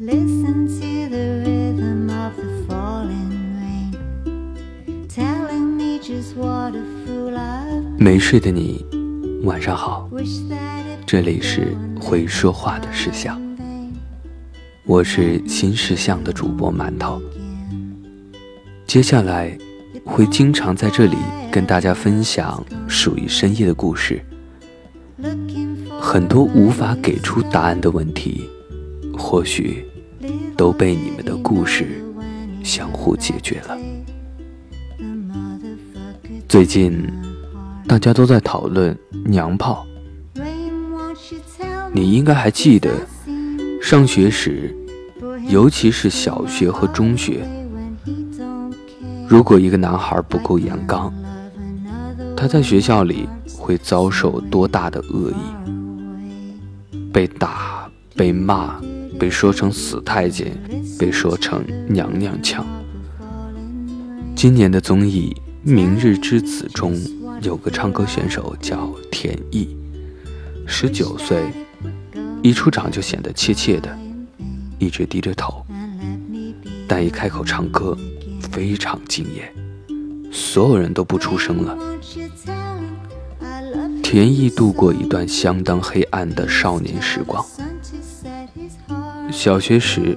listen to the rhythm of the falling rain 睡的你晚上好，这里是会说话的事项。我是新事项的主播馒头，接下来会经常在这里跟大家分享属于深夜的故事。很多无法给出答案的问题，或许。都被你们的故事相互解决了。最近大家都在讨论娘炮。你应该还记得上学时尤其是小学和中学如果一个男孩不够阳刚他在学校里会遭受多大的恶意被打被骂被说成死太监、被说成娘娘腔。今年的综艺《明日之子》中有个唱歌选手叫田毅，十九岁，一出场就显得怯怯的，一直低着头，但一开口唱歌非常惊艳，所有人都不出声了。田毅度过一段相当黑暗的少年时光。小学时，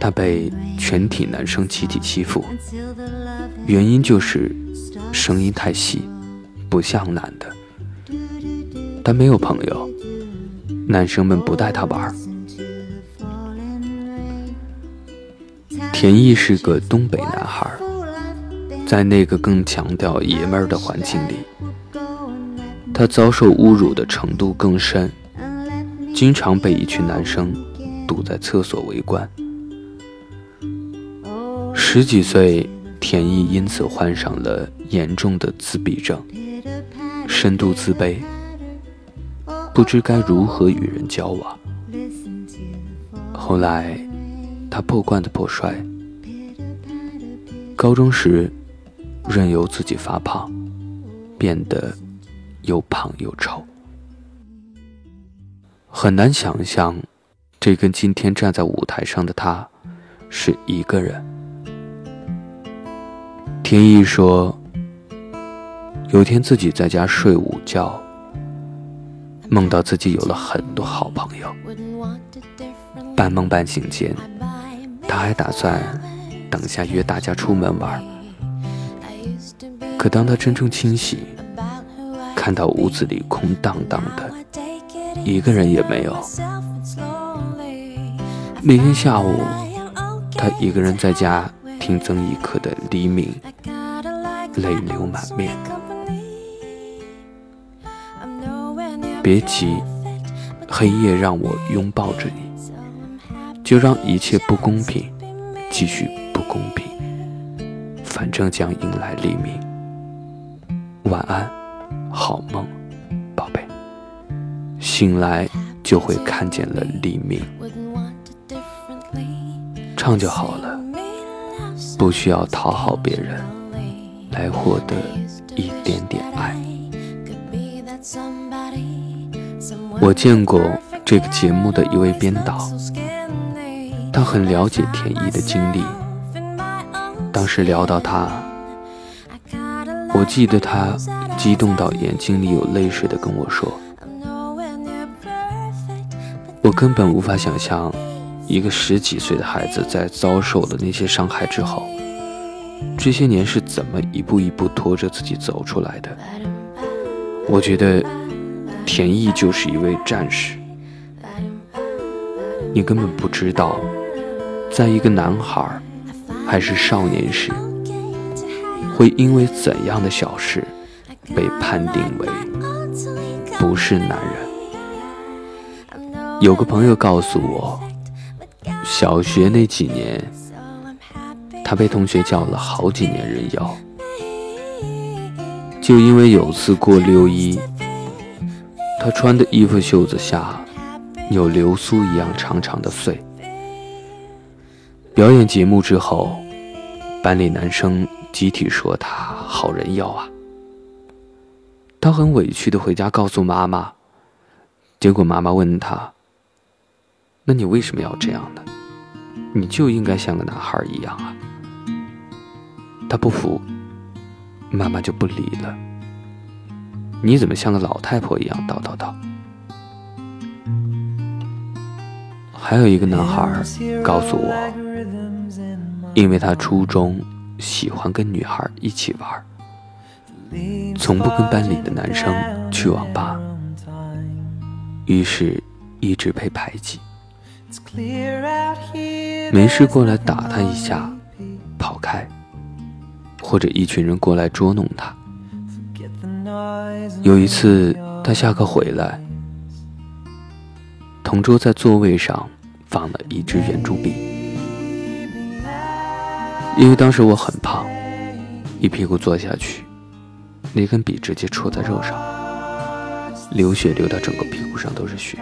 他被全体男生集体欺负，原因就是声音太细，不像男的。他没有朋友，男生们不带他玩。田毅是个东北男孩，在那个更强调爷们儿的环境里，他遭受侮辱的程度更深，经常被一群男生堵在厕所围观。十几岁，田毅因此患上了严重的自闭症，深度自卑，不知该如何与人交往。后来，他破罐子破摔，高中时任由自己发胖，变得又胖又丑。很难想象，这跟今天站在舞台上的他是一个人。天意说，有天自己在家睡午觉，梦到自己有了很多好朋友，半梦半醒间，他还打算等下约大家出门玩。可当他真正清醒，看到屋子里空荡荡的，一个人也没有。那天下午，他一个人在家听曾轶可的《黎明》，泪流满面。别急，黑夜让我拥抱着你，就让一切不公平继续不公平，反正将迎来黎明。晚安，好梦，宝贝。醒来就会看见了黎明。唱就好了，不需要讨好别人来获得一点点爱。我见过这个节目的一位编导，他很了解田艺的经历。当时聊到他，我记得他激动到眼睛里有泪水的跟我说：“我根本无法想象，一个十几岁的孩子在遭受了那些伤害之后，这些年是怎么一步一步拖着自己走出来的。我觉得田毅就是一位战士。你根本不知道，在一个男孩还是少年时，会因为怎样的小事被判定为不是男人。有个朋友告诉我，小学那几年，他被同学叫了好几年人妖，就因为有次过六一，他穿的衣服袖子下有流苏一样长长的穗。表演节目之后，班里男生集体说他好人妖啊。他很委屈的回家告诉妈妈，结果妈妈问他：“那你为什么要这样呢？”你就应该像个男孩一样啊。他不服，妈妈就不理了。你怎么像个老太婆一样叨叨叨？还有一个男孩告诉我，因为他初中喜欢跟女孩一起玩，从不跟班里的男生去网吧，于是一直被排挤。没事过来打他一下，跑开，或者一群人过来捉弄他。有一次他下课回来，同桌在座位上。放了一支圆珠笔，因为当时我很胖，一屁股坐下去，那根笔直接戳在肉上，流血流到整个屁股上都是血。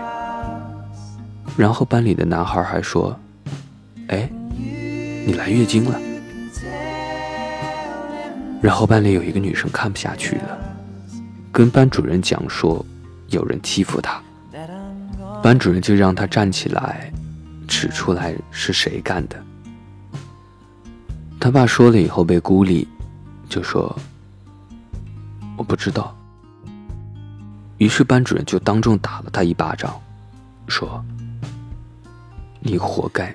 然后班里的男孩还说：“哎，你来月经了。”然后班里有一个女生看不下去了，跟班主任讲说有人欺负她，班主任就让她站起来。指出来是谁干的？他爸说了以后被孤立，就说我不知道。于是班主任就当众打了他一巴掌，说：“你活该。”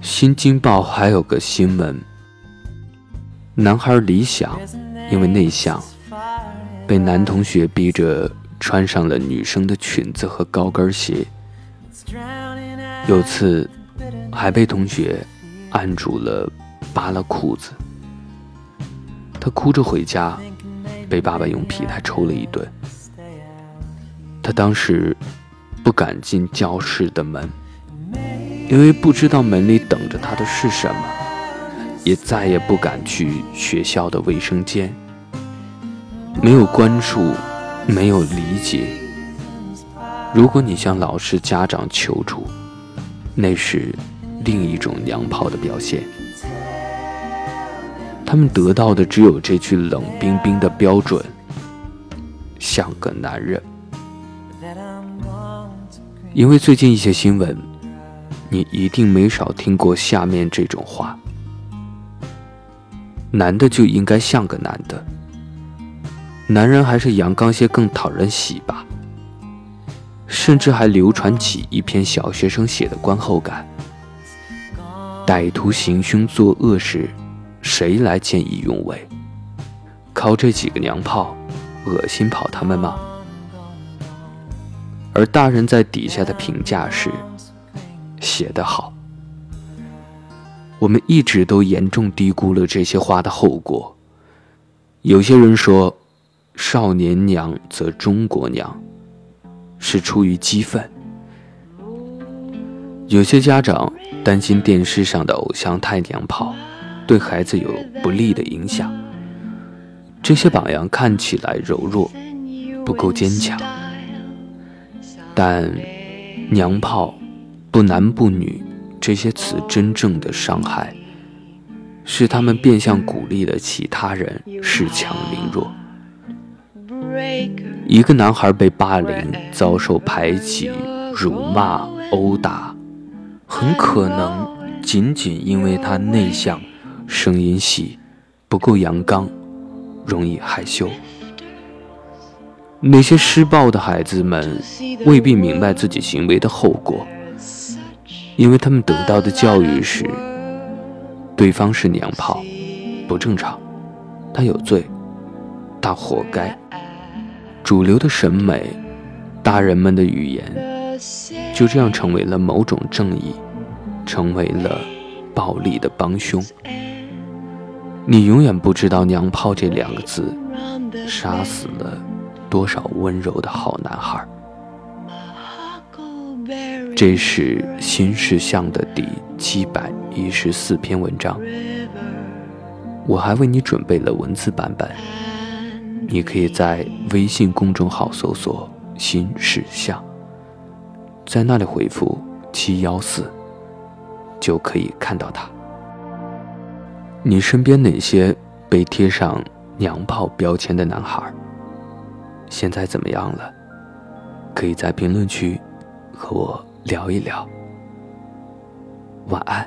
新京报还有个新闻：男孩李想因为内向，被男同学逼着。穿上了女生的裙子和高跟鞋，有次还被同学按住了，扒了裤子。他哭着回家，被爸爸用皮带抽了一顿。他当时不敢进教室的门，因为不知道门里等着他的是什么，也再也不敢去学校的卫生间，没有关注。没有理解。如果你向老师、家长求助，那是另一种娘炮的表现。他们得到的只有这句冷冰冰的标准：像个男人。因为最近一些新闻，你一定没少听过下面这种话：男的就应该像个男的。男人还是阳刚些更讨人喜吧，甚至还流传起一篇小学生写的观后感：歹徒行凶作恶时，谁来见义勇为？靠这几个娘炮，恶心跑他们吗？而大人在底下的评价是：写得好。我们一直都严重低估了这些话的后果。有些人说。少年娘则中国娘，是出于激愤。有些家长担心电视上的偶像太娘炮，对孩子有不利的影响。这些榜样看起来柔弱，不够坚强。但“娘炮”“不男不女”这些词真正的伤害，是他们变相鼓励了其他人恃强凌弱。一个男孩被霸凌、遭受排挤、辱骂、殴打，很可能仅仅因为他内向、声音细、不够阳刚、容易害羞。那些施暴的孩子们未必明白自己行为的后果，因为他们得到的教育是：对方是娘炮，不正常，他有罪，他活该。主流的审美，大人们的语言，就这样成为了某种正义，成为了暴力的帮凶。你永远不知道“娘炮”这两个字，杀死了多少温柔的好男孩。这是新世相的第七百一十四篇文章，我还为你准备了文字版本。你可以在微信公众号搜索“新世相”，在那里回复“七幺四”，就可以看到它。你身边哪些被贴上“娘炮”标签的男孩，现在怎么样了？可以在评论区和我聊一聊。晚安。